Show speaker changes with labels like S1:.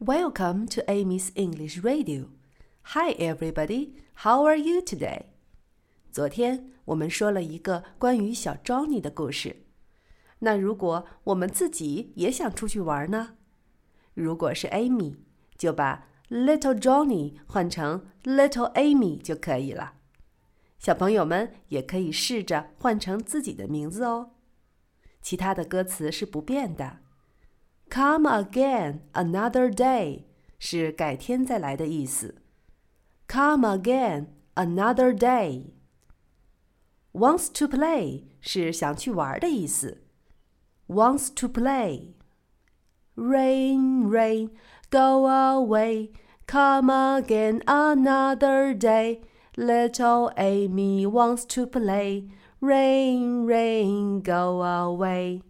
S1: Welcome to Amy's English Radio. Hi, everybody. How are you today? 昨天我们说了一个关于小 Johnny 的故事。那如果我们自己也想出去玩呢？如果是 Amy，就把 Little Johnny 换成 Little Amy 就可以了。小朋友们也可以试着换成自己的名字哦。其他的歌词是不变的。Come again another day 是改天再来的意思。Come again another day。Wants to play 是想去玩的意思。Wants to play。Rain, rain, go away. Come again another day. Little Amy wants to play. Rain, rain, go away.